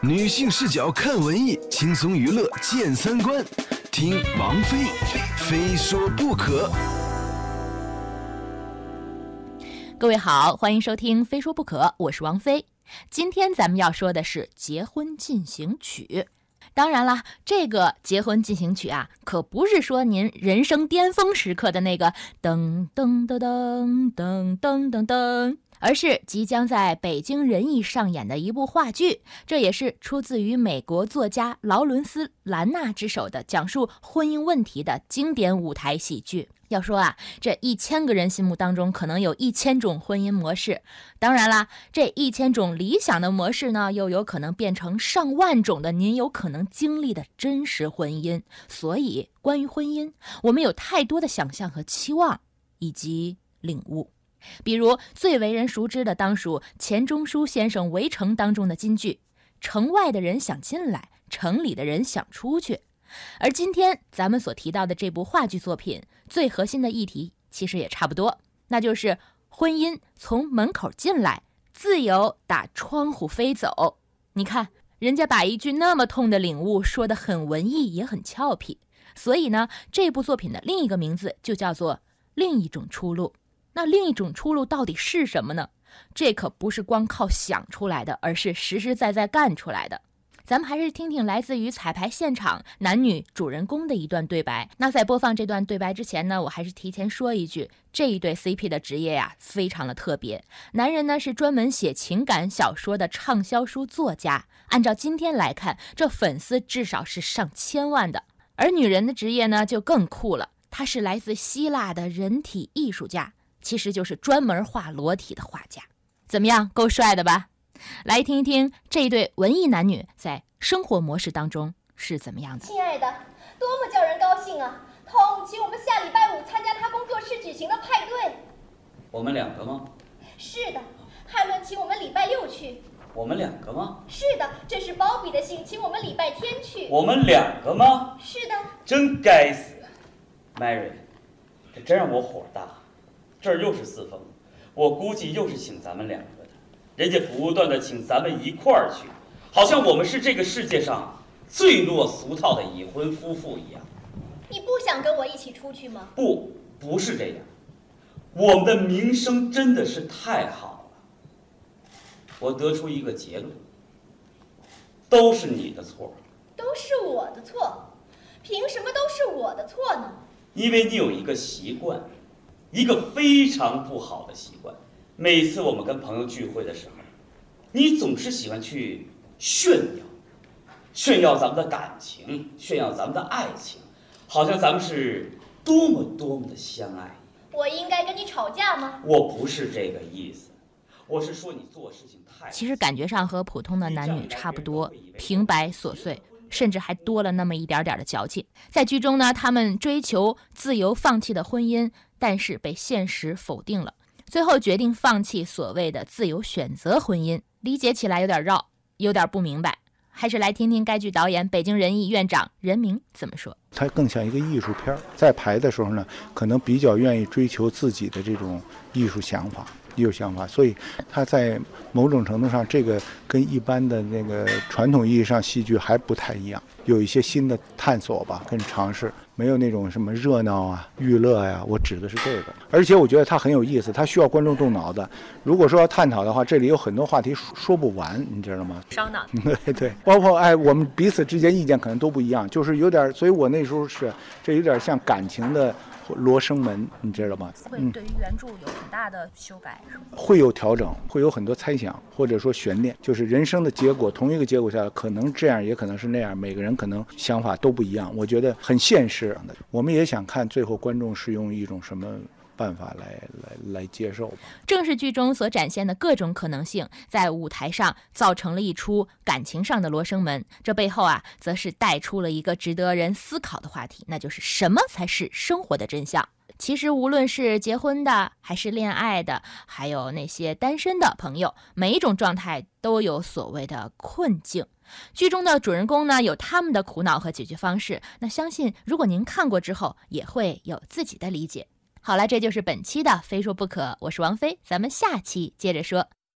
女性视角看文艺，轻松娱乐见三观。听王菲，非说不可。各位好，欢迎收听《非说不可》，我是王菲。今天咱们要说的是《结婚进行曲》。当然啦，这个结婚进行曲啊，可不是说您人生巅峰时刻的那个噔噔噔噔噔噔噔噔，而是即将在北京人艺上演的一部话剧。这也是出自于美国作家劳伦斯·兰纳之手的讲述婚姻问题的经典舞台喜剧。要说啊，这一千个人心目当中可能有一千种婚姻模式，当然啦，这一千种理想的模式呢，又有可能变成上万种的您有可能经历的真实婚姻。所以，关于婚姻，我们有太多的想象和期望，以及领悟。比如最为人熟知的，当属钱钟书先生《围城》当中的金句：“城外的人想进来，城里的人想出去。”而今天咱们所提到的这部话剧作品，最核心的议题其实也差不多，那就是婚姻从门口进来，自由打窗户飞走。你看，人家把一句那么痛的领悟说得很文艺，也很俏皮。所以呢，这部作品的另一个名字就叫做《另一种出路》。那另一种出路到底是什么呢？这可不是光靠想出来的，而是实实在在干出来的。咱们还是听听来自于彩排现场男女主人公的一段对白。那在播放这段对白之前呢，我还是提前说一句，这一对 CP 的职业呀，非常的特别。男人呢是专门写情感小说的畅销书作家，按照今天来看，这粉丝至少是上千万的。而女人的职业呢就更酷了，她是来自希腊的人体艺术家，其实就是专门画裸体的画家。怎么样，够帅的吧？来听一听这一对文艺男女在生活模式当中是怎么样的。亲爱的，多么叫人高兴啊！同请我们下礼拜五参加他工作室举行的派对。我们两个吗？是的，海伦请我们礼拜六去。我们两个吗？是的，这是鲍比的信，请我们礼拜天去。我们两个吗？是的。真该死，Mary，这真让我火大。这儿又是四封，我估计又是请咱们两个的。人家不断的请咱们一块儿去，好像我们是这个世界上最落俗套的已婚夫妇一样。你不想跟我一起出去吗？不，不是这样。我们的名声真的是太好了。我得出一个结论：都是你的错。都是我的错？凭什么都是我的错呢？因为你有一个习惯，一个非常不好的习惯。每次我们跟朋友聚会的时候，你总是喜欢去炫耀，炫耀咱们的感情，炫耀咱们的爱情，好像咱们是多么多么的相爱。我应该跟你吵架吗？我不是这个意思，我是说你做事情太……其实感觉上和普通的男女差不多，平白琐碎，甚至还多了那么一点点的矫情。在剧中呢，他们追求自由放弃的婚姻，但是被现实否定了。最后决定放弃所谓的自由选择婚姻，理解起来有点绕，有点不明白，还是来听听该剧导演、北京人艺院长任明怎么说。它更像一个艺术片，在排的时候呢，可能比较愿意追求自己的这种艺术想法、艺术想法，所以他在某种程度上，这个跟一般的那个传统意义上戏剧还不太一样，有一些新的探索吧，跟尝试。没有那种什么热闹啊、娱乐呀，我指的是这个。而且我觉得它很有意思，它需要观众动脑子。如果说要探讨的话，这里有很多话题说说不完，你知道吗？烧脑。对对，包括哎，我们彼此之间意见可能都不一样，就是有点，所以我那时候是这有点像感情的。罗生门，你知道吗？会对于原著有很大的修改，是吗？会有调整，会有很多猜想，或者说悬念。就是人生的结果，同一个结果下来，可能这样，也可能是那样。每个人可能想法都不一样。我觉得很现实。我们也想看最后观众是用一种什么。办法来来来接受吧。正是剧中所展现的各种可能性，在舞台上造成了一出感情上的罗生门。这背后啊，则是带出了一个值得人思考的话题，那就是什么才是生活的真相？其实，无论是结婚的，还是恋爱的，还有那些单身的朋友，每一种状态都有所谓的困境。剧中的主人公呢，有他们的苦恼和解决方式。那相信，如果您看过之后，也会有自己的理解。好了，这就是本期的《非说不可》，我是王菲，咱们下期接着说。